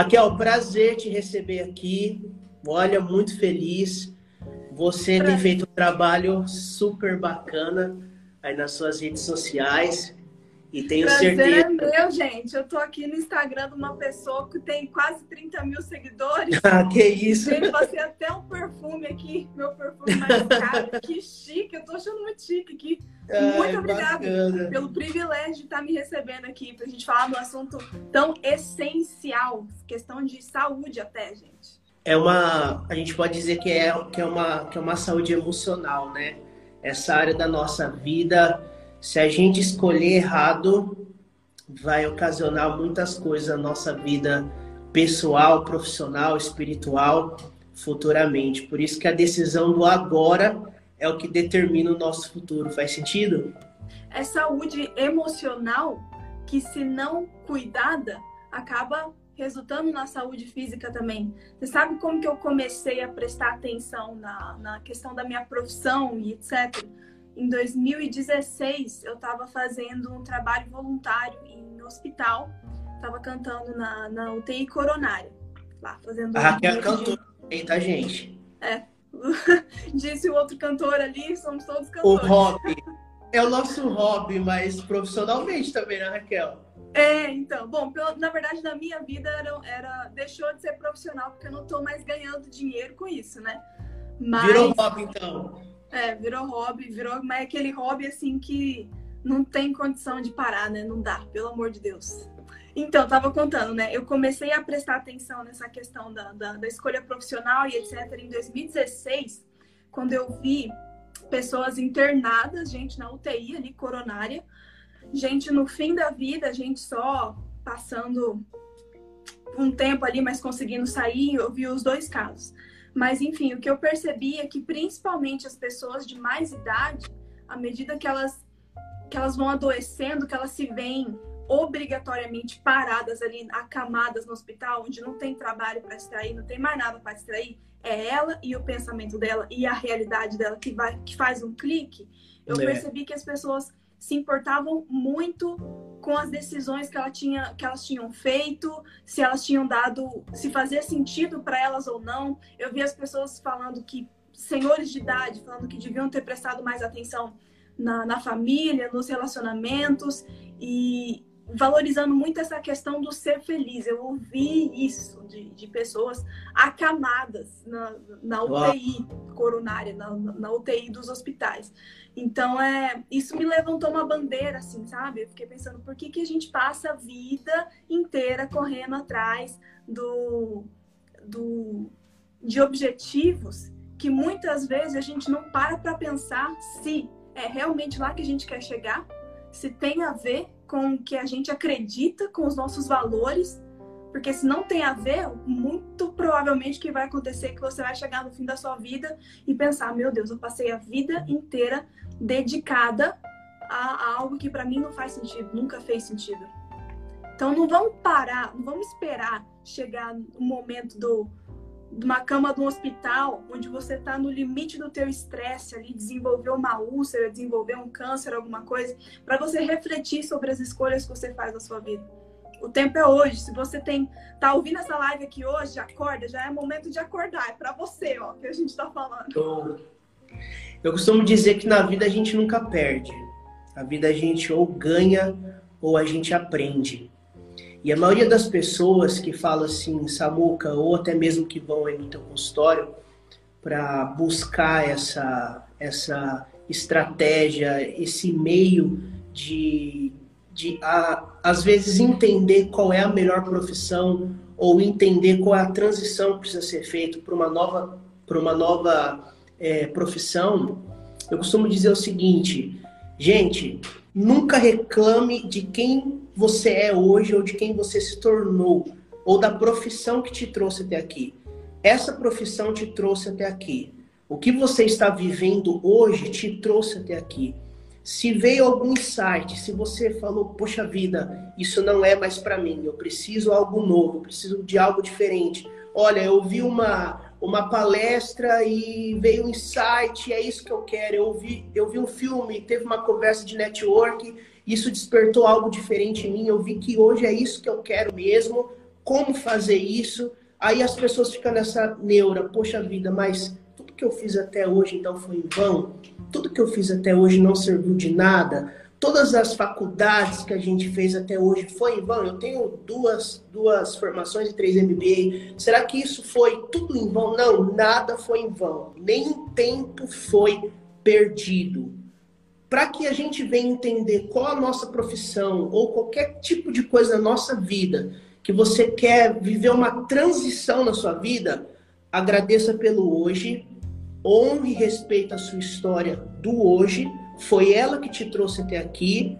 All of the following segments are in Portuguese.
Raquel, prazer te receber aqui. Olha, muito feliz. Você pra... tem feito um trabalho super bacana aí nas suas redes sociais. E tenho Prazer certeza. é meu, gente. Eu tô aqui no Instagram de uma pessoa que tem quase 30 mil seguidores. Ah, que isso! Gente, você até um perfume aqui, meu perfume mais caro. que chique, eu tô achando muito chique aqui. Ai, muito obrigada pelo privilégio de estar me recebendo aqui pra gente falar de um assunto tão essencial, questão de saúde até, gente. É uma, a gente pode dizer que é, que é, uma, que é uma saúde emocional, né? Essa área da nossa vida se a gente escolher errado, vai ocasionar muitas coisas na nossa vida pessoal, profissional, espiritual, futuramente. Por isso que a decisão do agora é o que determina o nosso futuro. Faz sentido? É saúde emocional que, se não cuidada, acaba resultando na saúde física também. Você sabe como que eu comecei a prestar atenção na, na questão da minha profissão e etc? Em 2016 eu estava fazendo um trabalho voluntário em hospital, estava cantando na, na UTI coronária, lá fazendo. A Raquel é cantora, de... tá gente? É. Disse o outro cantor ali, somos todos cantores. O hobby. É o nosso hobby, mas profissionalmente também, né, Raquel? É, então, bom, na verdade, na minha vida era, era, deixou de ser profissional, porque eu não estou mais ganhando dinheiro com isso, né? Mas... Virou hobby, então. É, virou hobby, virou, mas é aquele hobby assim que não tem condição de parar, né? Não dá, pelo amor de Deus. Então, tava contando, né? Eu comecei a prestar atenção nessa questão da, da, da escolha profissional e etc. em 2016, quando eu vi pessoas internadas, gente na UTI ali, coronária, gente no fim da vida, gente só passando um tempo ali, mas conseguindo sair, eu vi os dois casos. Mas, enfim, o que eu percebi é que principalmente as pessoas de mais idade, à medida que elas, que elas vão adoecendo, que elas se veem obrigatoriamente paradas ali, acamadas no hospital, onde não tem trabalho para extrair, não tem mais nada para extrair, é ela e o pensamento dela e a realidade dela que, vai, que faz um clique. Eu é. percebi que as pessoas se importavam muito com as decisões que, ela tinha, que elas tinham feito, se elas tinham dado, se fazia sentido para elas ou não. Eu vi as pessoas falando que, senhores de idade, falando que deviam ter prestado mais atenção na, na família, nos relacionamentos e valorizando muito essa questão do ser feliz. Eu ouvi isso de, de pessoas acamadas na, na UTI coronária, na, na UTI dos hospitais. Então, é, isso me levantou uma bandeira, assim, sabe? Eu fiquei pensando, por que, que a gente passa a vida inteira correndo atrás do, do, de objetivos que muitas vezes a gente não para para pensar se é realmente lá que a gente quer chegar, se tem a ver com o que a gente acredita, com os nossos valores, porque se não tem a ver, muito provavelmente que vai acontecer é que você vai chegar no fim da sua vida e pensar, meu Deus, eu passei a vida inteira dedicada a, algo que para mim não faz sentido, nunca fez sentido. Então não vamos parar, não vamos esperar chegar o momento do de uma cama de um hospital, onde você está no limite do teu estresse ali, desenvolver uma úlcera, desenvolver um câncer, alguma coisa, para você refletir sobre as escolhas que você faz na sua vida. O tempo é hoje. Se você tem tá ouvindo essa live aqui hoje, acorda, já é momento de acordar. É para você, ó, que a gente está falando. Eu costumo dizer que na vida a gente nunca perde. A vida a gente ou ganha ou a gente aprende. E a maioria das pessoas que fala assim, Samuca, ou até mesmo que vão aí no teu consultório para buscar essa, essa estratégia, esse meio de, de a, às vezes entender qual é a melhor profissão ou entender qual é a transição que precisa ser feita para uma nova, para uma nova é, profissão, eu costumo dizer o seguinte, gente, nunca reclame de quem você é hoje ou de quem você se tornou ou da profissão que te trouxe até aqui. Essa profissão te trouxe até aqui. O que você está vivendo hoje te trouxe até aqui. Se veio algum insight, se você falou, poxa vida, isso não é mais para mim, eu preciso algo novo, preciso de algo diferente. Olha, eu vi uma, uma palestra e veio um insight, é isso que eu quero. Eu vi, eu vi um filme, teve uma conversa de network, isso despertou algo diferente em mim. Eu vi que hoje é isso que eu quero mesmo. como fazer isso. Aí as pessoas ficam nessa neura, poxa vida, mas que eu fiz até hoje então foi em vão? Tudo que eu fiz até hoje não serviu de nada? Todas as faculdades que a gente fez até hoje foi em vão? Eu tenho duas, duas formações e três MBA. Será que isso foi tudo em vão? Não, nada foi em vão. Nem tempo foi perdido. Para que a gente venha entender qual a nossa profissão ou qualquer tipo de coisa na nossa vida que você quer viver uma transição na sua vida, agradeça pelo hoje, honre e respeite a sua história do hoje, foi ela que te trouxe até aqui.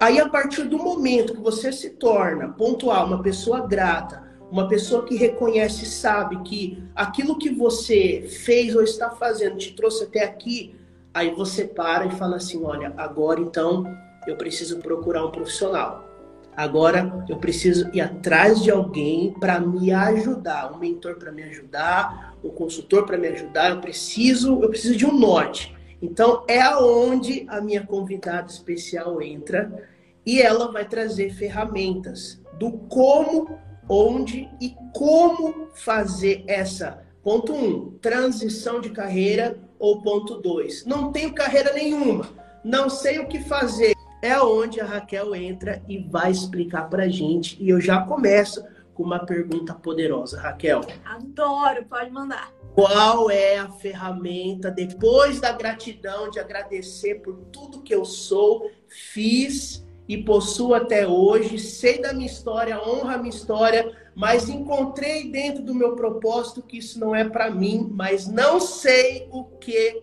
Aí, a partir do momento que você se torna pontual, uma pessoa grata, uma pessoa que reconhece e sabe que aquilo que você fez ou está fazendo te trouxe até aqui, aí você para e fala assim: olha, agora então eu preciso procurar um profissional. Agora eu preciso ir atrás de alguém para me ajudar, um mentor para me ajudar, um consultor para me ajudar. Eu preciso, eu preciso de um norte. Então é aonde a minha convidada especial entra e ela vai trazer ferramentas do como, onde e como fazer essa ponto um, transição de carreira ou ponto dois. Não tenho carreira nenhuma, não sei o que fazer é onde a Raquel entra e vai explicar para gente. E eu já começo com uma pergunta poderosa. Raquel. Adoro, pode mandar. Qual é a ferramenta, depois da gratidão, de agradecer por tudo que eu sou, fiz e possuo até hoje, sei da minha história, honra a minha história, mas encontrei dentro do meu propósito que isso não é para mim, mas não sei o que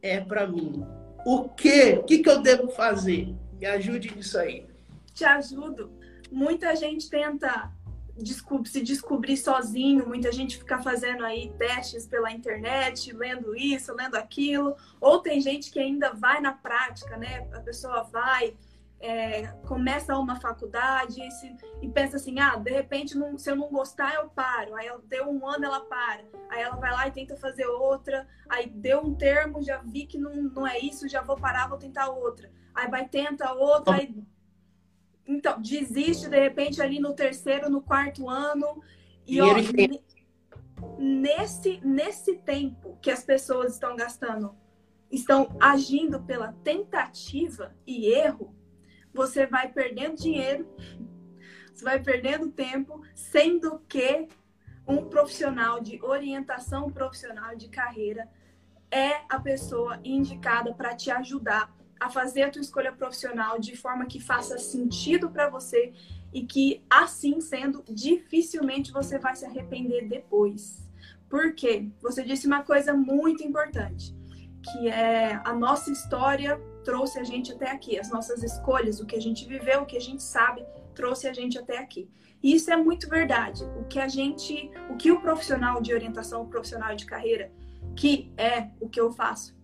é para mim. O que? O que, que eu devo fazer? Me ajude nisso aí. Te ajudo. Muita gente tenta se descobrir sozinho, muita gente fica fazendo aí testes pela internet, lendo isso, lendo aquilo, ou tem gente que ainda vai na prática, né? A pessoa vai, é, começa uma faculdade e, se, e, pensa assim, ah, de repente não, se eu não gostar eu paro. Aí deu um ano ela para, aí ela vai lá e tenta fazer outra, aí deu um termo, já vi que não, não é isso, já vou parar, vou tentar outra. Aí vai tenta outra, aí... então desiste de repente ali no terceiro, no quarto ano. E ó, nesse nesse tempo que as pessoas estão gastando, estão agindo pela tentativa e erro, você vai perdendo dinheiro, você vai perdendo tempo, sendo que um profissional de orientação profissional de carreira é a pessoa indicada para te ajudar a fazer a tua escolha profissional de forma que faça sentido para você e que, assim sendo, dificilmente você vai se arrepender depois. Por quê? Você disse uma coisa muito importante, que é a nossa história trouxe a gente até aqui, as nossas escolhas, o que a gente viveu, o que a gente sabe, trouxe a gente até aqui. E isso é muito verdade. O que a gente, o que o profissional de orientação, o profissional de carreira, que é o que eu faço,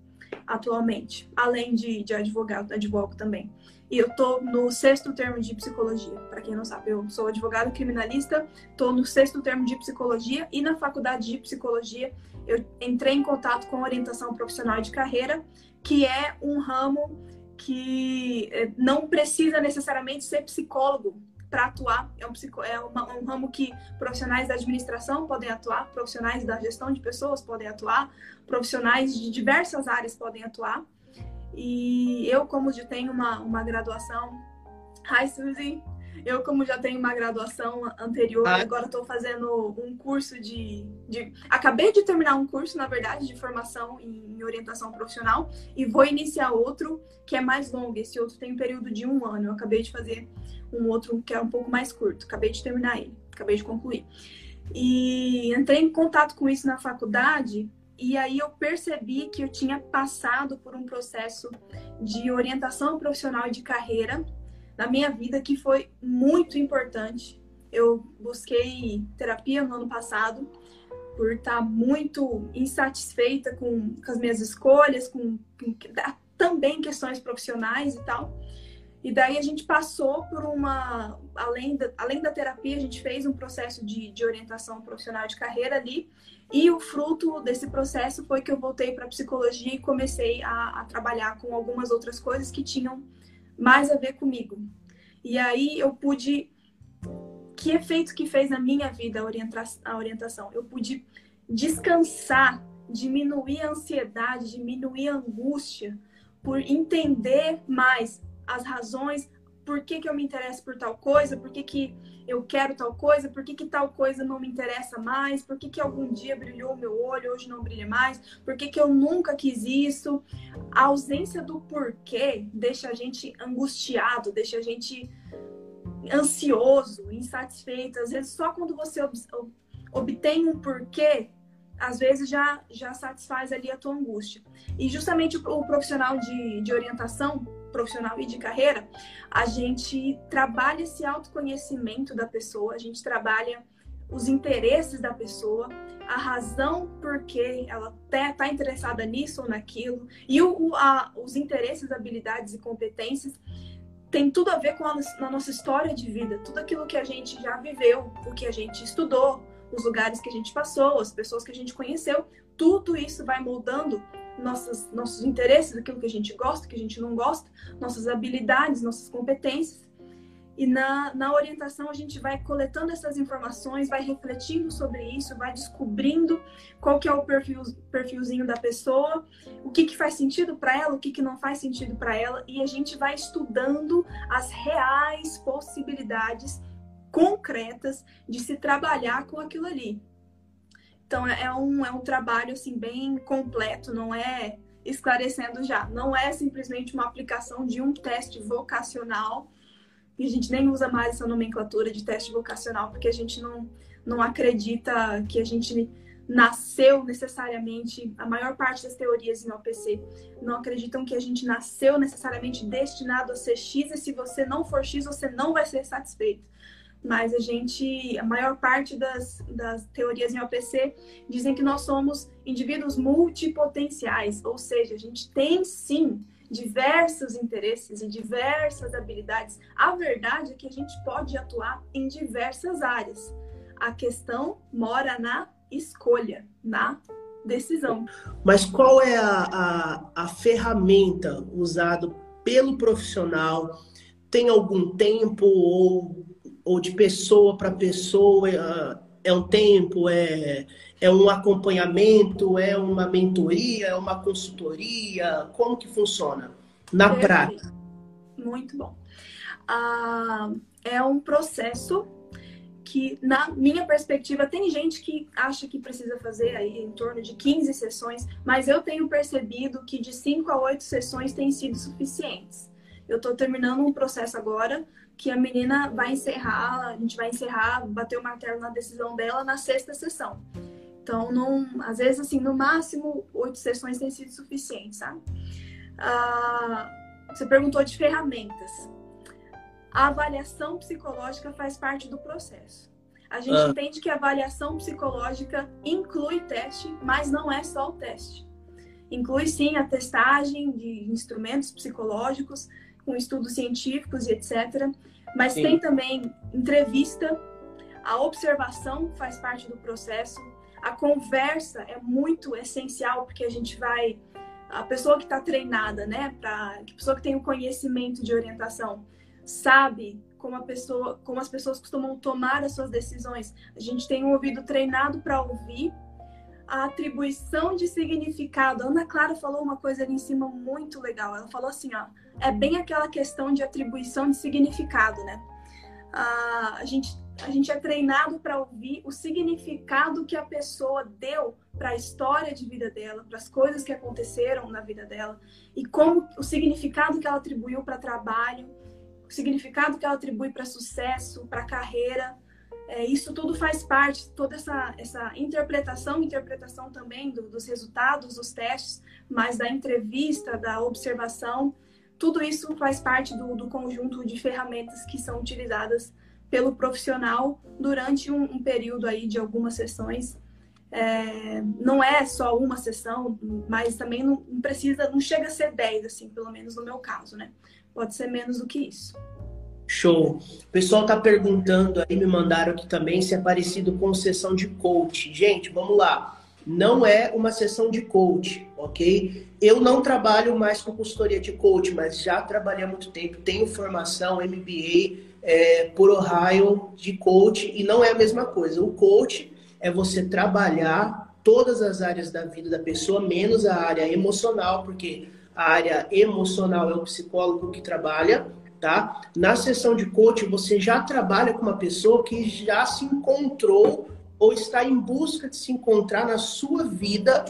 atualmente, além de, de advogado, advogo também. E eu tô no sexto termo de psicologia. Para quem não sabe, eu sou advogado criminalista, tô no sexto termo de psicologia e na faculdade de psicologia eu entrei em contato com orientação profissional de carreira, que é um ramo que eh, não precisa necessariamente ser psicólogo para atuar. É, um, psico, é uma, um ramo que profissionais da administração podem atuar, profissionais da gestão de pessoas podem atuar, profissionais de diversas áreas podem atuar. E eu, como já tenho uma, uma graduação. Hi, Suzy! Eu, como já tenho uma graduação anterior, ah. agora estou fazendo um curso de, de, Acabei de terminar um curso, na verdade, de formação em orientação profissional e vou iniciar outro que é mais longo. Esse outro tem um período de um ano. Eu acabei de fazer um outro que é um pouco mais curto. Acabei de terminar ele, acabei de concluir. E entrei em contato com isso na faculdade e aí eu percebi que eu tinha passado por um processo de orientação profissional e de carreira na minha vida que foi muito importante. Eu busquei terapia no ano passado por estar muito insatisfeita com, com as minhas escolhas, com, com também questões profissionais e tal. E daí a gente passou por uma. Além da, além da terapia, a gente fez um processo de, de orientação profissional de carreira ali. E o fruto desse processo foi que eu voltei para psicologia e comecei a, a, trabalhar com algumas outras coisas que tinham mais a ver comigo. E aí eu pude que efeito que fez na minha vida a, orienta a orientação? Eu pude descansar, diminuir a ansiedade, diminuir a angústia, por entender mais as razões, por que, que eu me interesso por tal coisa, por que, que eu quero tal coisa, por que, que tal coisa não me interessa mais, por que, que algum dia brilhou meu olho, hoje não brilha mais, por que, que eu nunca quis isso. A ausência do porquê deixa a gente angustiado, deixa a gente ansioso, insatisfeito. Às vezes, só quando você ob obtém um porquê, às vezes já, já satisfaz ali a tua angústia. E justamente o, o profissional de, de orientação, profissional e de carreira, a gente trabalha esse autoconhecimento da pessoa, a gente trabalha os interesses da pessoa, a razão por que ela está interessada nisso ou naquilo, e o, a, os interesses, habilidades e competências tem tudo a ver com a, a nossa história de vida, tudo aquilo que a gente já viveu, o que a gente estudou, os lugares que a gente passou, as pessoas que a gente conheceu, tudo isso vai moldando nossas, nossos interesses, aquilo que a gente gosta, que a gente não gosta, nossas habilidades, nossas competências. E na, na orientação a gente vai coletando essas informações, vai refletindo sobre isso, vai descobrindo qual que é o perfil, perfilzinho da pessoa, o que, que faz sentido para ela, o que, que não faz sentido para ela, e a gente vai estudando as reais possibilidades concretas de se trabalhar com aquilo ali. Então é, é um, é um trabalho assim bem completo, não é esclarecendo já, não é simplesmente uma aplicação de um teste vocacional. E a gente nem usa mais essa nomenclatura de teste vocacional, porque a gente não, não acredita que a gente nasceu necessariamente, a maior parte das teorias em OPC não acreditam que a gente nasceu necessariamente destinado a ser X, e se você não for X, você não vai ser satisfeito mas a gente, a maior parte das, das teorias em OPC dizem que nós somos indivíduos multipotenciais, ou seja, a gente tem sim diversos interesses e diversas habilidades. A verdade é que a gente pode atuar em diversas áreas. A questão mora na escolha, na decisão. Mas qual é a, a, a ferramenta usada pelo profissional? Tem algum tempo ou ou de pessoa para pessoa, é, é um tempo, é, é um acompanhamento, é uma mentoria, é uma consultoria? Como que funciona na Perfeito. prática? Muito bom. Ah, é um processo que, na minha perspectiva, tem gente que acha que precisa fazer aí em torno de 15 sessões, mas eu tenho percebido que de 5 a 8 sessões têm sido suficientes. Eu estou terminando um processo agora que a menina vai encerrar, a gente vai encerrar, bater o martelo na decisão dela na sexta sessão. Então, não, às vezes, assim, no máximo, oito sessões tem sido suficiente, sabe? Ah, você perguntou de ferramentas. A avaliação psicológica faz parte do processo. A gente ah. entende que a avaliação psicológica inclui teste, mas não é só o teste. Inclui sim a testagem de instrumentos psicológicos, com estudos científicos e etc. Mas Sim. tem também entrevista, a observação faz parte do processo, a conversa é muito essencial porque a gente vai a pessoa que está treinada, né, para a pessoa que tem o conhecimento de orientação sabe como a pessoa, como as pessoas costumam tomar as suas decisões. A gente tem um ouvido treinado para ouvir a atribuição de significado. A Ana Clara falou uma coisa ali em cima muito legal. Ela falou assim, ó, é bem aquela questão de atribuição de significado, né? A, gente, a gente é treinado para ouvir o significado que a pessoa deu para a história de vida dela, para as coisas que aconteceram na vida dela e como o significado que ela atribuiu para trabalho, o significado que ela atribui para sucesso, para carreira é, isso tudo faz parte, toda essa, essa interpretação, interpretação também do, dos resultados dos testes, mas da entrevista, da observação, tudo isso faz parte do, do conjunto de ferramentas que são utilizadas pelo profissional durante um, um período aí de algumas sessões. É, não é só uma sessão, mas também não precisa, não chega a ser 10, assim, pelo menos no meu caso, né? Pode ser menos do que isso. Show. O pessoal tá perguntando aí, me mandaram aqui também se é parecido com sessão de coach. Gente, vamos lá. Não é uma sessão de coach, ok? Eu não trabalho mais com consultoria de coach, mas já trabalhei há muito tempo, tenho formação, MBA, é, por Ohio de coach e não é a mesma coisa. O coach é você trabalhar todas as áreas da vida da pessoa, menos a área emocional, porque a área emocional é o psicólogo que trabalha, tá? Na sessão de coach, você já trabalha com uma pessoa que já se encontrou ou está em busca de se encontrar na sua vida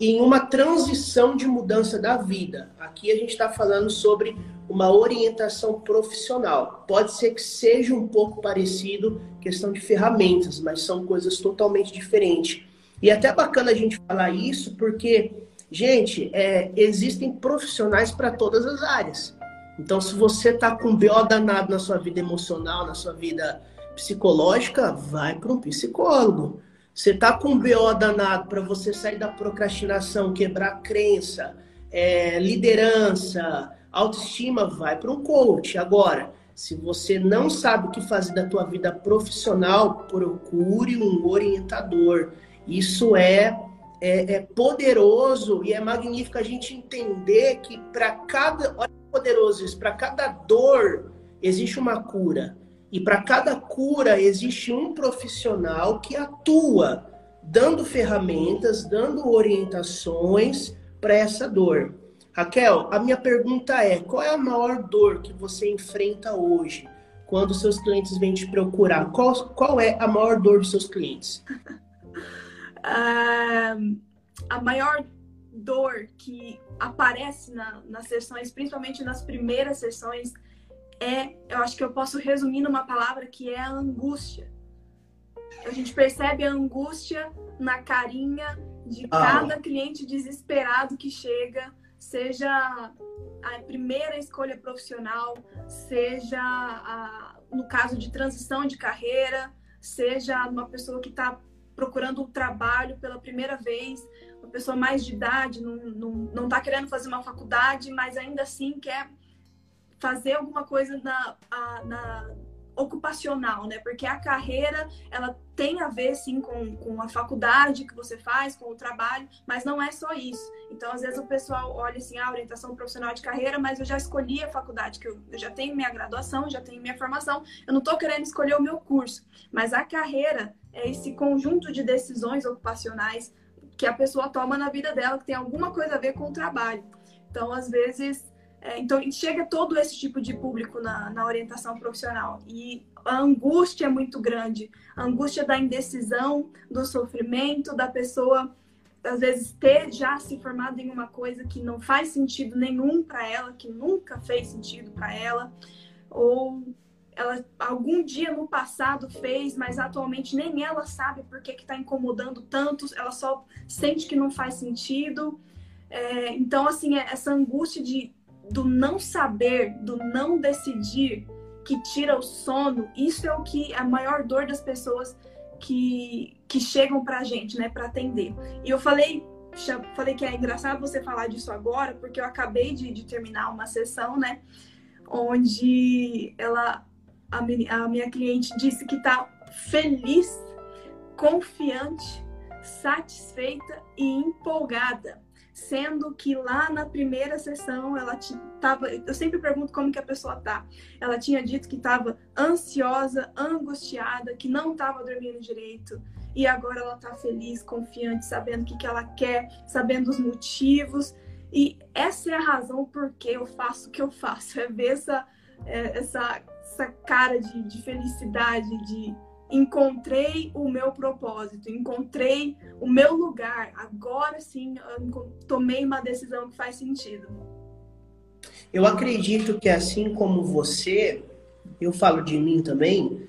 em uma transição de mudança da vida. Aqui a gente está falando sobre uma orientação profissional. Pode ser que seja um pouco parecido, questão de ferramentas, mas são coisas totalmente diferentes. E é até bacana a gente falar isso, porque, gente, é, existem profissionais para todas as áreas. Então, se você está com BO danado na sua vida emocional, na sua vida psicológica, vai para um psicólogo. Você tá com BO danado para você sair da procrastinação, quebrar crença, é, liderança, autoestima, vai para um coach. Agora, se você não sabe o que fazer da tua vida profissional, procure um orientador. Isso é, é, é poderoso e é magnífico a gente entender que para cada, olha poderoso isso, para cada dor existe uma cura. E para cada cura existe um profissional que atua, dando ferramentas, dando orientações para essa dor. Raquel, a minha pergunta é: qual é a maior dor que você enfrenta hoje quando seus clientes vêm te procurar? Qual, qual é a maior dor dos seus clientes? uh, a maior dor que aparece na, nas sessões, principalmente nas primeiras sessões, é, eu acho que eu posso resumir numa palavra que é a angústia. A gente percebe a angústia na carinha de ah. cada cliente desesperado que chega, seja a primeira escolha profissional, seja a, no caso de transição de carreira, seja uma pessoa que está procurando um trabalho pela primeira vez, uma pessoa mais de idade, não está não, não tá querendo fazer uma faculdade, mas ainda assim quer fazer alguma coisa na, na ocupacional, né? Porque a carreira, ela tem a ver, sim, com, com a faculdade que você faz, com o trabalho, mas não é só isso. Então, às vezes o pessoal olha assim, a ah, orientação profissional de carreira, mas eu já escolhi a faculdade, que eu, eu já tenho minha graduação, já tenho minha formação, eu não estou querendo escolher o meu curso. Mas a carreira é esse conjunto de decisões ocupacionais que a pessoa toma na vida dela, que tem alguma coisa a ver com o trabalho. Então, às vezes, é, então, chega todo esse tipo de público na, na orientação profissional. E a angústia é muito grande. A angústia da indecisão, do sofrimento, da pessoa, às vezes, ter já se formado em uma coisa que não faz sentido nenhum para ela, que nunca fez sentido para ela, ou ela algum dia no passado fez, mas atualmente nem ela sabe por que está incomodando tantos, ela só sente que não faz sentido. É, então, assim, é essa angústia de do não saber, do não decidir, que tira o sono, isso é o que é a maior dor das pessoas que, que chegam pra gente, né, para atender. E eu falei, falei que é engraçado você falar disso agora, porque eu acabei de, de terminar uma sessão, né, onde ela, a, a minha cliente disse que tá feliz, confiante, satisfeita e empolgada sendo que lá na primeira sessão ela estava, eu sempre pergunto como que a pessoa tá. Ela tinha dito que estava ansiosa, angustiada, que não estava dormindo direito. E agora ela está feliz, confiante, sabendo o que, que ela quer, sabendo os motivos. E essa é a razão por que eu faço o que eu faço. É ver essa, é, essa, essa cara de, de felicidade, de encontrei o meu propósito, encontrei o meu lugar. Agora sim, tomei uma decisão que faz sentido. Eu acredito que assim como você, eu falo de mim também,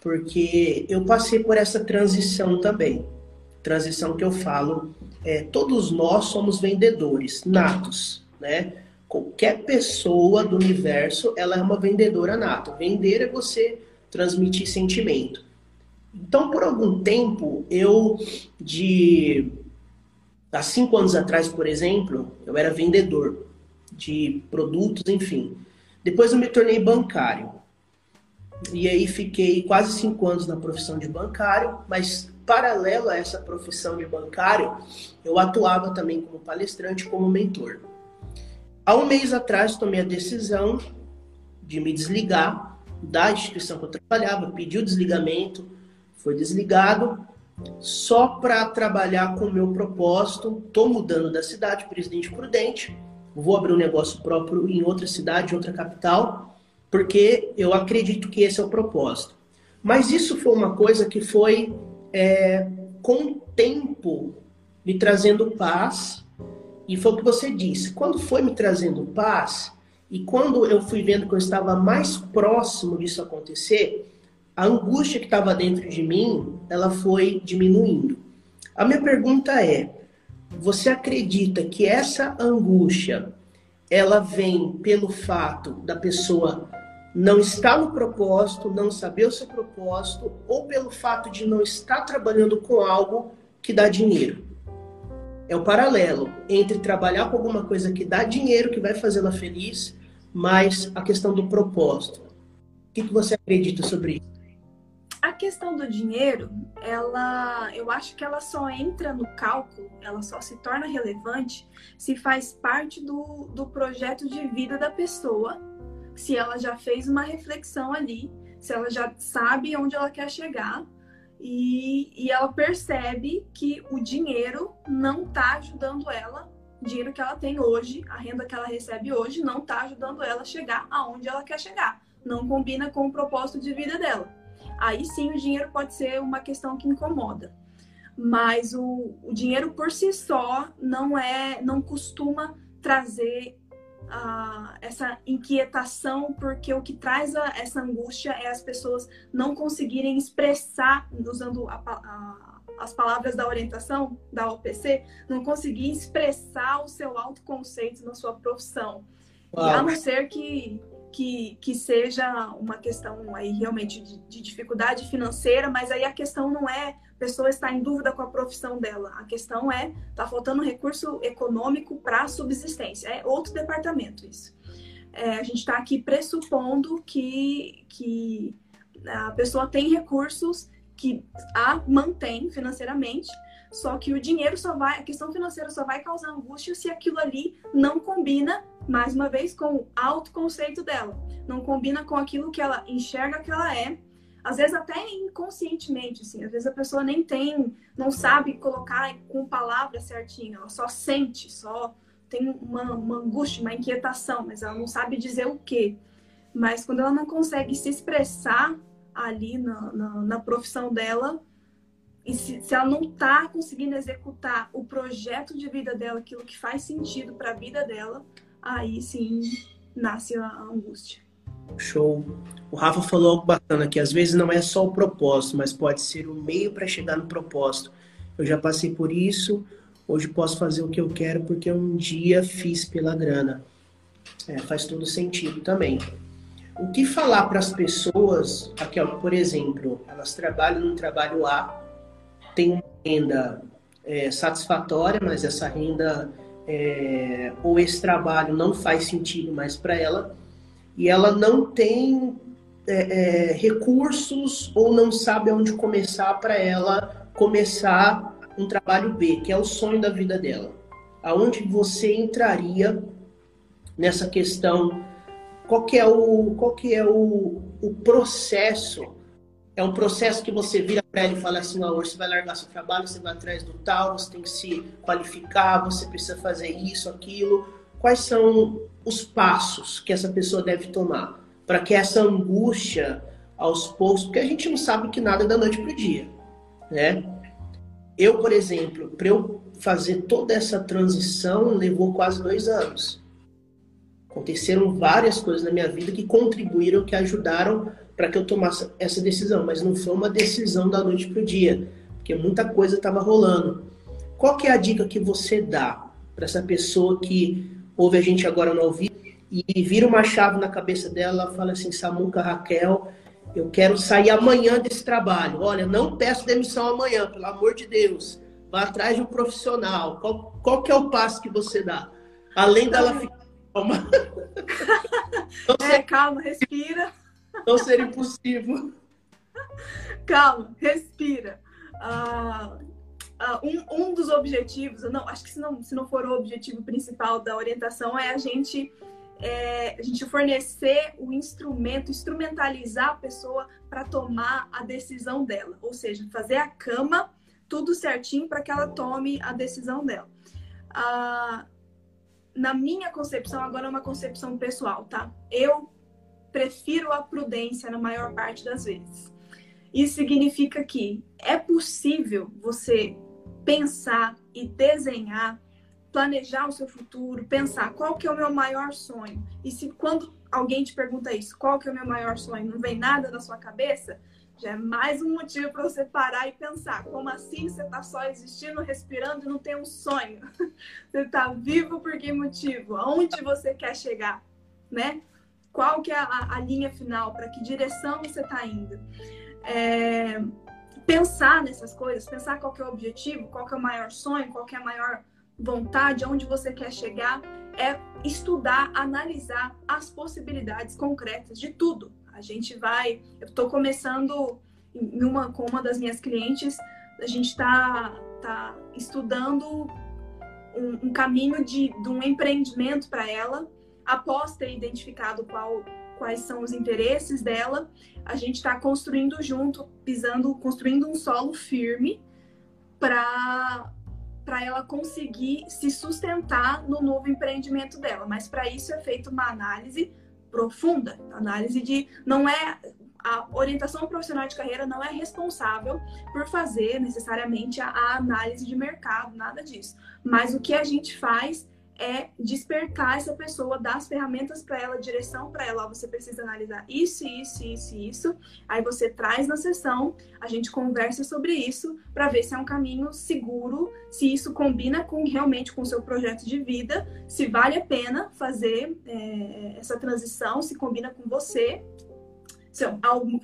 porque eu passei por essa transição também. Transição que eu falo, é, todos nós somos vendedores natos, né? Qualquer pessoa do universo, ela é uma vendedora nata. Vender é você transmitir sentimento. Então, por algum tempo, eu, de há cinco anos atrás, por exemplo, eu era vendedor de produtos, enfim. Depois eu me tornei bancário. E aí fiquei quase cinco anos na profissão de bancário, mas paralelo a essa profissão de bancário, eu atuava também como palestrante, como mentor. Há um mês atrás tomei a decisão de me desligar da instituição que eu trabalhava, pediu desligamento, foi desligado só para trabalhar com o meu propósito. Estou mudando da cidade, Presidente Prudente, vou abrir um negócio próprio em outra cidade, outra capital, porque eu acredito que esse é o propósito. Mas isso foi uma coisa que foi, é, com o tempo, me trazendo paz. E foi o que você disse. Quando foi me trazendo paz, e quando eu fui vendo que eu estava mais próximo disso acontecer, a angústia que estava dentro de mim, ela foi diminuindo. A minha pergunta é: você acredita que essa angústia ela vem pelo fato da pessoa não estar no propósito, não saber o seu propósito, ou pelo fato de não estar trabalhando com algo que dá dinheiro? É o paralelo entre trabalhar com alguma coisa que dá dinheiro, que vai fazê-la feliz, mas a questão do propósito. O que, que você acredita sobre isso? A questão do dinheiro, ela, eu acho que ela só entra no cálculo, ela só se torna relevante se faz parte do, do projeto de vida da pessoa, se ela já fez uma reflexão ali, se ela já sabe onde ela quer chegar e, e ela percebe que o dinheiro não está ajudando ela, o dinheiro que ela tem hoje, a renda que ela recebe hoje, não está ajudando ela a chegar aonde ela quer chegar, não combina com o propósito de vida dela. Aí sim o dinheiro pode ser uma questão que incomoda. Mas o, o dinheiro por si só não é, não costuma trazer uh, essa inquietação, porque o que traz a, essa angústia é as pessoas não conseguirem expressar, usando a, a, as palavras da orientação da OPC, não conseguir expressar o seu autoconceito na sua profissão. A não ser que que, que seja uma questão aí realmente de, de, dificuldade financeira, mas aí a questão não é pessoa estar em dúvida com a profissão dela. A questão é tá faltando recurso econômico para subsistência. É outro departamento isso. É, a gente está aqui pressupondo que, que a pessoa tem recursos que a mantém financeiramente, só que o dinheiro só vai, a questão financeira só vai causar angústia se aquilo ali não combina, mais uma vez, com o autoconceito dela. Não combina com aquilo que ela enxerga que ela é. Às vezes até inconscientemente, assim. Às vezes a pessoa nem tem, não sabe colocar com palavras certinho. Ela só sente, só tem uma, uma angústia, uma inquietação, mas ela não sabe dizer o quê. Mas quando ela não consegue se expressar ali na, na, na profissão dela, e se, se ela não está conseguindo executar o projeto de vida dela, aquilo que faz sentido para a vida dela, aí sim nasce a angústia. Show. O Rafa falou algo bacana que às vezes não é só o propósito, mas pode ser o meio para chegar no propósito. Eu já passei por isso, hoje posso fazer o que eu quero porque um dia fiz pela grana. É, faz todo sentido também. O que falar para as pessoas, aqui, ó, por exemplo, elas trabalham num trabalho A, tem uma renda é, satisfatória, mas essa renda é, ou esse trabalho não faz sentido mais para ela e ela não tem é, é, recursos ou não sabe aonde começar para ela começar um trabalho B, que é o sonho da vida dela. Aonde você entraria nessa questão? Qual que é o, qual que é o, o processo é um processo que você vira para ele e fala assim: oh, você vai largar seu trabalho, você vai atrás do tal, você tem que se qualificar, você precisa fazer isso, aquilo. Quais são os passos que essa pessoa deve tomar para que essa angústia aos poucos, porque a gente não sabe que nada é da noite para o dia, né? Eu, por exemplo, para eu fazer toda essa transição levou quase dois anos. Aconteceram várias coisas na minha vida que contribuíram, que ajudaram para que eu tomasse essa decisão, mas não foi uma decisão da noite para o dia, porque muita coisa estava rolando. Qual que é a dica que você dá para essa pessoa que ouve a gente agora no ouvido e vira uma chave na cabeça dela, ela fala assim, Samuca, Raquel, eu quero sair amanhã desse trabalho. Olha, não peço demissão amanhã, pelo amor de Deus. Vá atrás de um profissional. Qual, qual que é o passo que você dá? Além dela ficar calma. é, calma, respira. Não seria impossível. Calma, respira. Uh, uh, um, um dos objetivos, não, acho que se não, se não for o objetivo principal da orientação, é a gente é, a gente fornecer o instrumento, instrumentalizar a pessoa para tomar a decisão dela, ou seja, fazer a cama tudo certinho para que ela tome a decisão dela. Ah, na minha concepção, agora é uma concepção pessoal, tá? Eu prefiro a prudência na maior parte das vezes. Isso significa que é possível você pensar e desenhar planejar o seu futuro, pensar qual que é o meu maior sonho. E se quando alguém te pergunta isso, qual que é o meu maior sonho, não vem nada na sua cabeça, já é mais um motivo para você parar e pensar. Como assim você está só existindo, respirando e não tem um sonho? Você está vivo por que motivo? Aonde você quer chegar? Né? Qual que é a, a linha final? Para que direção você está indo? É, pensar nessas coisas, pensar qual é o objetivo, qual é o maior sonho, qual é a maior vontade, aonde você quer chegar, é estudar, analisar as possibilidades concretas de tudo. A gente vai, eu estou começando em uma, com uma das minhas clientes, a gente está tá estudando um, um caminho de, de um empreendimento para ela, após ter identificado qual, quais são os interesses dela, a gente está construindo junto, pisando, construindo um solo firme para para ela conseguir se sustentar no novo empreendimento dela. Mas para isso é feita uma análise profunda, análise de não é a orientação profissional de carreira não é responsável por fazer necessariamente a, a análise de mercado, nada disso. Mas o que a gente faz é despertar essa pessoa, dar as ferramentas para ela, direção para ela. você precisa analisar isso, isso, isso, isso. Aí você traz na sessão, a gente conversa sobre isso para ver se é um caminho seguro, se isso combina com realmente com o seu projeto de vida, se vale a pena fazer é, essa transição, se combina com você, se é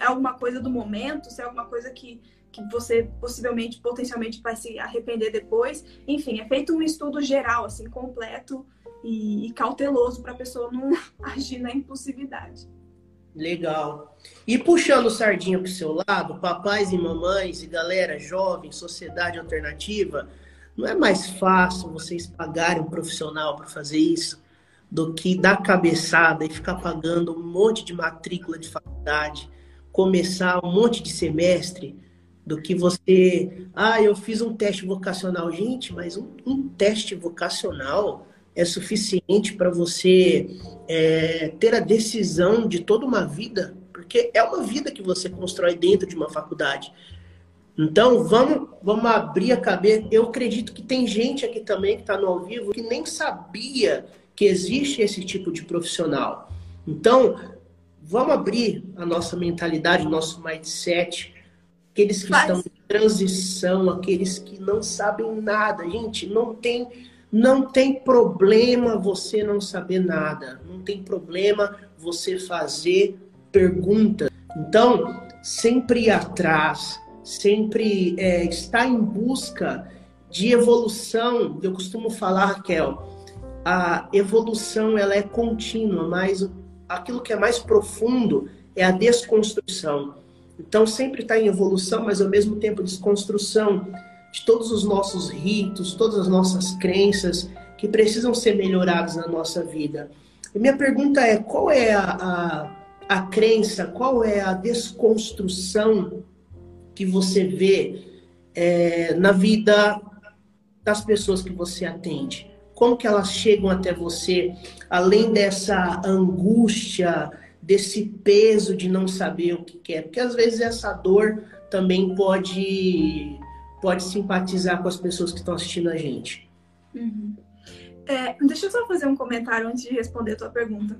alguma coisa do momento, se é alguma coisa que que você possivelmente, potencialmente vai se arrepender depois. Enfim, é feito um estudo geral, assim, completo e, e cauteloso para a pessoa não agir na impulsividade. Legal. E puxando sardinha para o seu lado, papais e mamães e galera jovem, sociedade alternativa, não é mais fácil vocês pagarem um profissional para fazer isso do que dar cabeçada e ficar pagando um monte de matrícula de faculdade, começar um monte de semestre do que você. Ah, eu fiz um teste vocacional. Gente, mas um, um teste vocacional é suficiente para você é, ter a decisão de toda uma vida, porque é uma vida que você constrói dentro de uma faculdade. Então, vamos, vamos abrir a cabeça. Eu acredito que tem gente aqui também que está no ao vivo que nem sabia que existe esse tipo de profissional. Então, vamos abrir a nossa mentalidade, nosso mindset aqueles que Faz. estão em transição, aqueles que não sabem nada. Gente, não tem, não tem problema você não saber nada. Não tem problema você fazer perguntas. Então, sempre ir atrás, sempre é, estar em busca de evolução. Eu costumo falar, Raquel, a evolução ela é contínua, mas aquilo que é mais profundo é a desconstrução. Então, sempre está em evolução, mas ao mesmo tempo desconstrução de todos os nossos ritos, todas as nossas crenças que precisam ser melhorados na nossa vida. E minha pergunta é: qual é a, a, a crença, qual é a desconstrução que você vê é, na vida das pessoas que você atende? Como que elas chegam até você, além dessa angústia, desse peso de não saber o que quer, porque às vezes essa dor também pode pode simpatizar com as pessoas que estão assistindo a gente. Uhum. É, deixa eu só fazer um comentário antes de responder a tua pergunta.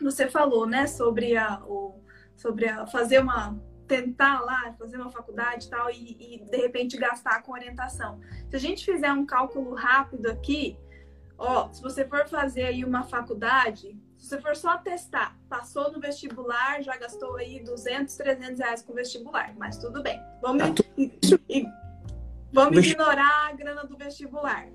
Você falou, né, sobre a, o, sobre a fazer uma tentar lá fazer uma faculdade e tal e, e de repente gastar com orientação. Se a gente fizer um cálculo rápido aqui, ó, se você for fazer aí uma faculdade, se você for só testar, passou no vestibular, já gastou aí 200, 300 reais com vestibular, mas tudo bem. Vamos, tá e, vamos ignorar a grana do vestibular.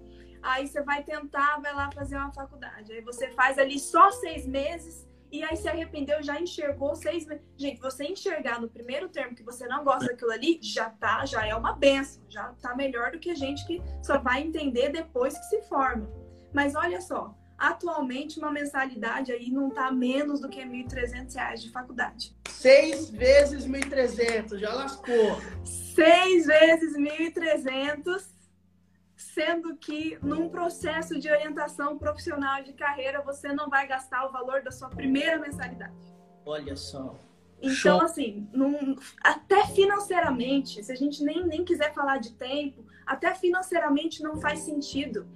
Aí você vai tentar, vai lá fazer uma faculdade. Aí você faz ali só seis meses e aí se arrependeu, já enxergou seis meses. Gente, você enxergar no primeiro termo que você não gosta daquilo ali, já tá, já é uma benção, já tá melhor do que a gente que só vai entender depois que se forma. Mas olha só, atualmente uma mensalidade aí não está menos do que R$ 1.300 de faculdade. Seis vezes 1.300, já lascou. Seis vezes 1.300, sendo que num processo de orientação profissional de carreira você não vai gastar o valor da sua primeira mensalidade. Olha só. Então, Show. assim, num, até financeiramente, se a gente nem, nem quiser falar de tempo, até financeiramente não faz sentido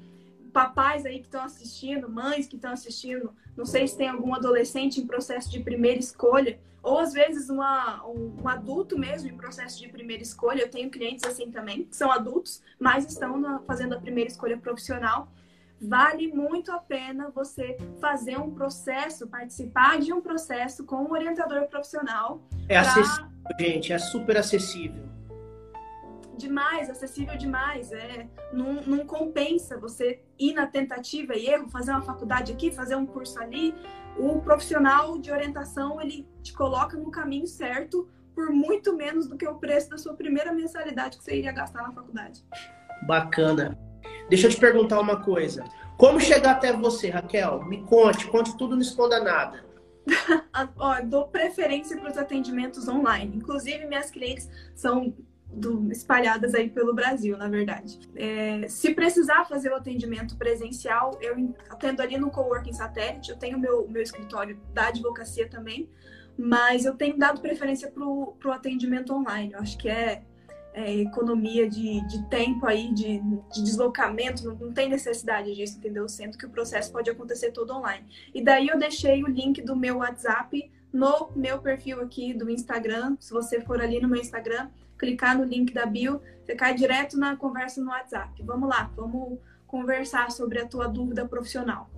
papais aí que estão assistindo, mães que estão assistindo, não sei se tem algum adolescente em processo de primeira escolha, ou às vezes uma, um, um, adulto mesmo em processo de primeira escolha. Eu tenho clientes assim também, que são adultos, mas estão na, fazendo a primeira escolha profissional. Vale muito a pena você fazer um processo, participar de um processo com um orientador profissional. É pra... acessível, gente, é super acessível demais, acessível demais. É, não, não compensa você ir na tentativa e erro, fazer uma faculdade aqui, fazer um curso ali. O profissional de orientação ele te coloca no caminho certo por muito menos do que o preço da sua primeira mensalidade que você iria gastar na faculdade. Bacana. Deixa eu te perguntar uma coisa. Como chegar até você, Raquel? Me conte, conte tudo, não esconda nada. Ó, dou preferência para os atendimentos online. Inclusive, minhas clientes são do, espalhadas aí pelo Brasil, na verdade. É, se precisar fazer o atendimento presencial, eu atendo ali no Coworking Satélite, eu tenho meu, meu escritório da advocacia também, mas eu tenho dado preferência para o atendimento online. Eu acho que é, é economia de, de tempo aí, de, de deslocamento, não, não, tem necessidade disso, entendeu? Sendo que o processo pode acontecer todo online. E daí eu deixei o link do meu WhatsApp no meu perfil aqui do Instagram. Se você for ali no meu Instagram, clicar no link da bio, você cai direto na conversa no WhatsApp. Vamos lá, vamos conversar sobre a tua dúvida profissional.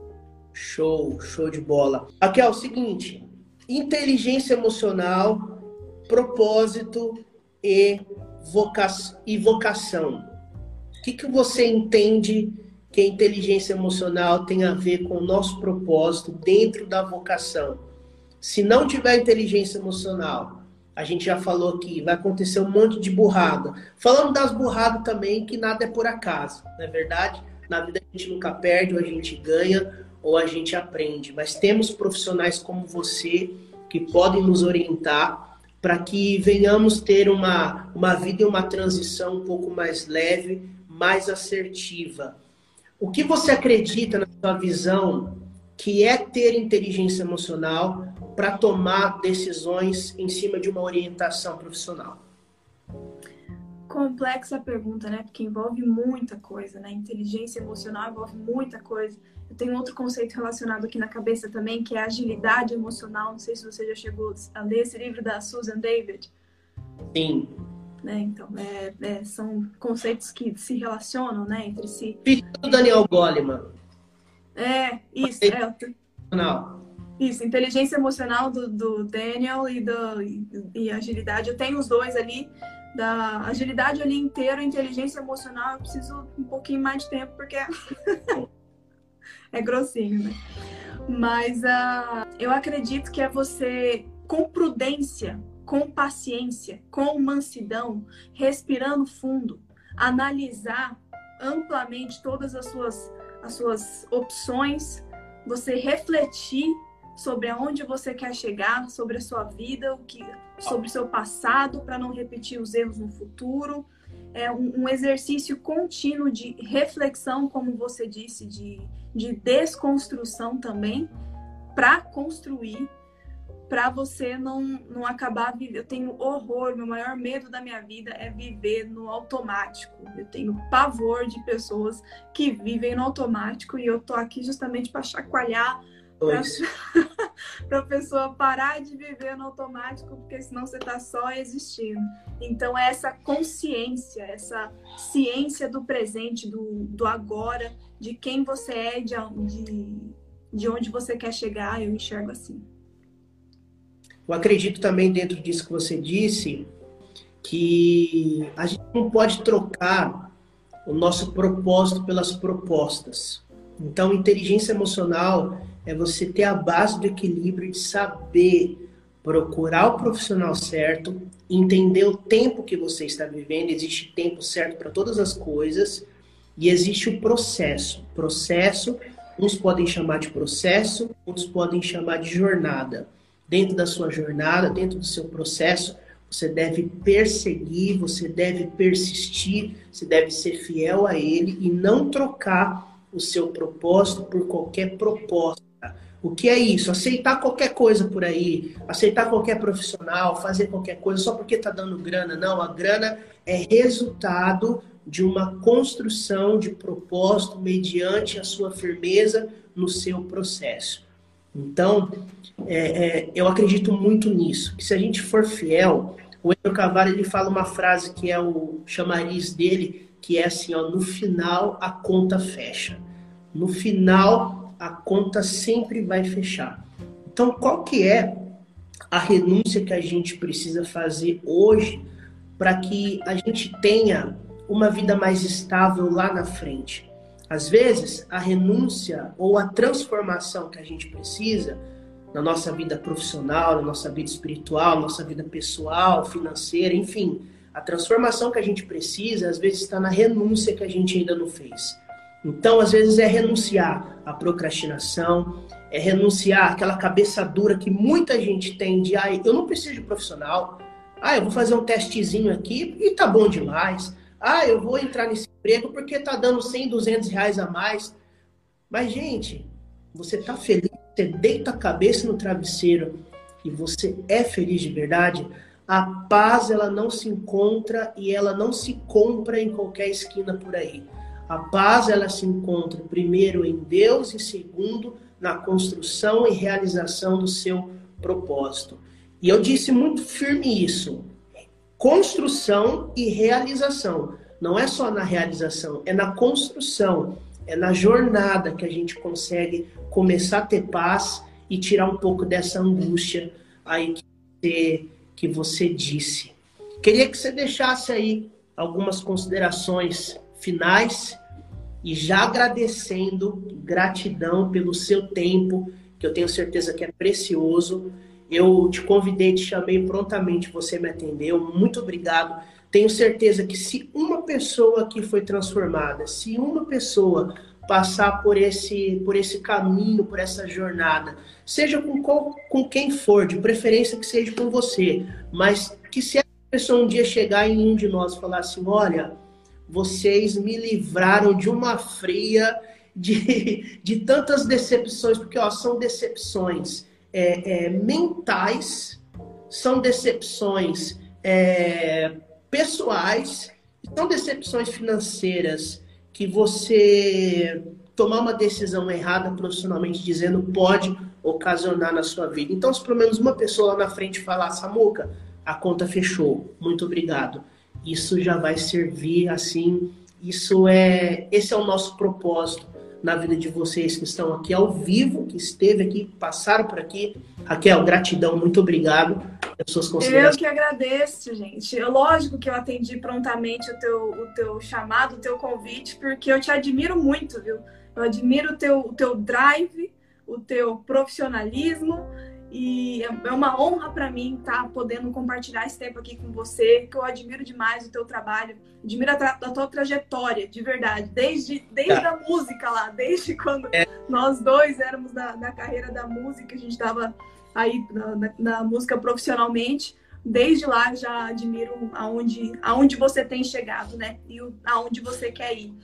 Show, show de bola. Aqui é o seguinte: inteligência emocional, propósito e, voca e vocação. O que, que você entende que a inteligência emocional tem a ver com o nosso propósito dentro da vocação? Se não tiver inteligência emocional, a gente já falou aqui, vai acontecer um monte de burrada. Falando das burradas também, que nada é por acaso, não é verdade? Na vida a gente nunca perde, ou a gente ganha, ou a gente aprende. Mas temos profissionais como você que podem nos orientar para que venhamos ter uma, uma vida e uma transição um pouco mais leve, mais assertiva. O que você acredita na sua visão que é ter inteligência emocional para tomar decisões em cima de uma orientação profissional? Complexa pergunta, né? Porque envolve muita coisa, né? Inteligência emocional envolve muita coisa. Eu tenho outro conceito relacionado aqui na cabeça também, que é agilidade emocional. Não sei se você já chegou a ler esse livro da Susan David. Sim. Né? Então, é, é, são conceitos que se relacionam né, entre si. Filho do Daniel Goleman. É, isso. É, Não. Isso, inteligência emocional do, do Daniel e, do, e, e, agilidade. Eu tenho os dois ali. Da agilidade ali inteiro, inteligência emocional, eu preciso um pouquinho mais de tempo, porque é, é grossinho, né? Mas uh, eu acredito que é você, com prudência, com paciência, com mansidão, respirando fundo, analisar amplamente todas as suas, as suas opções, você refletir sobre aonde você quer chegar, sobre a sua vida, o que, sobre o seu passado, para não repetir os erros no futuro. É um, um, exercício contínuo de reflexão, como você disse, de, de desconstrução também, para construir, para você não, não acabar vivendo. Eu tenho horror, meu maior medo da minha vida é viver no automático. Eu tenho pavor de pessoas que vivem no automático e eu tô aqui justamente para chacoalhar para a pessoa parar de viver no automático, porque senão você está só existindo. Então, é essa consciência, essa ciência do presente, do, do agora, de quem você é, de, de, de onde você quer chegar, eu enxergo assim. Eu acredito também, dentro disso que você disse, que a gente não pode trocar o nosso propósito pelas propostas. Então, inteligência emocional é você ter a base do equilíbrio de saber procurar o profissional certo, entender o tempo que você está vivendo, existe tempo certo para todas as coisas e existe o processo. Processo Uns podem chamar de processo, outros podem chamar de jornada. Dentro da sua jornada, dentro do seu processo, você deve perseguir, você deve persistir, você deve ser fiel a ele e não trocar o seu propósito por qualquer proposta. O que é isso? Aceitar qualquer coisa por aí, aceitar qualquer profissional, fazer qualquer coisa só porque está dando grana. Não, a grana é resultado de uma construção de propósito mediante a sua firmeza no seu processo. Então, é, é, eu acredito muito nisso, que se a gente for fiel, o Enio Cavallo ele fala uma frase que é o chamariz dele, que é assim, ó, no final a conta fecha. No final a conta sempre vai fechar. Então, qual que é a renúncia que a gente precisa fazer hoje para que a gente tenha uma vida mais estável lá na frente. Às vezes, a renúncia ou a transformação que a gente precisa na nossa vida profissional, na nossa vida espiritual, nossa vida pessoal, financeira, enfim, a transformação que a gente precisa, às vezes, está na renúncia que a gente ainda não fez. Então, às vezes, é renunciar à procrastinação, é renunciar àquela cabeça dura que muita gente tem de, ah, eu não preciso de profissional, ah, eu vou fazer um testezinho aqui e tá bom demais. Ah, eu vou entrar nesse emprego porque tá dando 100, 200 reais a mais. Mas, gente, você tá feliz, você deita a cabeça no travesseiro e você é feliz de verdade, a paz ela não se encontra e ela não se compra em qualquer esquina por aí. A paz ela se encontra primeiro em Deus e segundo na construção e realização do seu propósito. E eu disse muito firme isso construção e realização. Não é só na realização, é na construção, é na jornada que a gente consegue começar a ter paz e tirar um pouco dessa angústia aí que você, que você disse. Queria que você deixasse aí algumas considerações finais e já agradecendo, gratidão pelo seu tempo, que eu tenho certeza que é precioso eu te convidei, te chamei prontamente, você me atendeu. Muito obrigado. Tenho certeza que se uma pessoa aqui foi transformada, se uma pessoa passar por esse, por esse caminho, por essa jornada, seja com, qual, com quem for, de preferência que seja com você, mas que se essa pessoa um dia chegar em um de nós e falar assim: olha, vocês me livraram de uma fria, de, de tantas decepções, porque ó, são decepções é, é, mentais, são decepções é, pessoais, são decepções financeiras que você tomar uma decisão errada profissionalmente dizendo pode ocasionar na sua vida. Então, se pelo menos uma pessoa lá na frente falar, Samuca, a conta fechou, muito obrigado. Isso já vai servir assim. Isso é, esse é o nosso propósito na vida de vocês que estão aqui ao vivo, que esteve aqui, passaram por aqui. Raquel, gratidão, muito obrigado pelas suas considerações. Eu que agradeço, gente. É lógico que eu atendi prontamente o teu, o teu chamado, o teu convite, porque eu te admiro muito, viu? Eu admiro o teu, o teu drive, o teu profissionalismo e é uma honra para mim estar tá podendo compartilhar esse tempo aqui com você, que eu admiro demais o teu trabalho, admiro a, a tua trajetória, de verdade, desde, desde tá. a música lá, desde quando é. nós dois éramos da, da carreira da música, a gente estava aí na, na, na, música profissionalmente, desde lá já admiro aonde, aonde você tem chegado, né? E o, aonde você quer ir.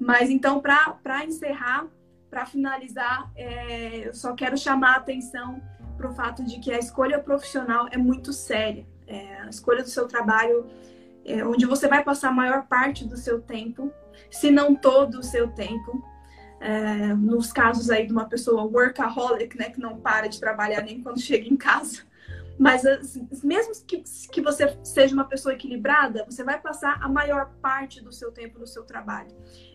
Mas então, para encerrar, para finalizar, é, eu só quero chamar a atenção para o fato de que a escolha profissional é muito séria. É, a escolha do seu trabalho, é, onde você vai passar a maior parte do seu tempo, se não todo o seu tempo. É, nos casos aí de uma pessoa workaholic, né, que não para de trabalhar nem quando chega em casa. Mas mesmo que, que você seja uma pessoa equilibrada, você vai passar a maior parte do seu tempo no seu trabalho.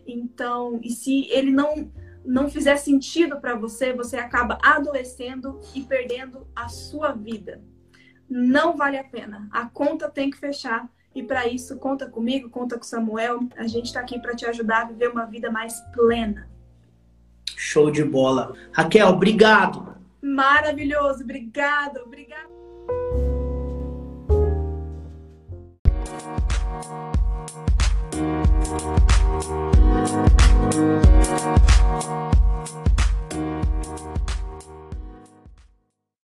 Então, e se ele não não fizer sentido para você, você acaba adoecendo e perdendo a sua vida. Não vale a pena. A conta tem que fechar. E para isso, conta comigo, conta com Samuel. A gente está aqui para te ajudar a viver uma vida mais plena. Show de bola. Raquel, obrigado. Maravilhoso. Obrigado. Obrigado.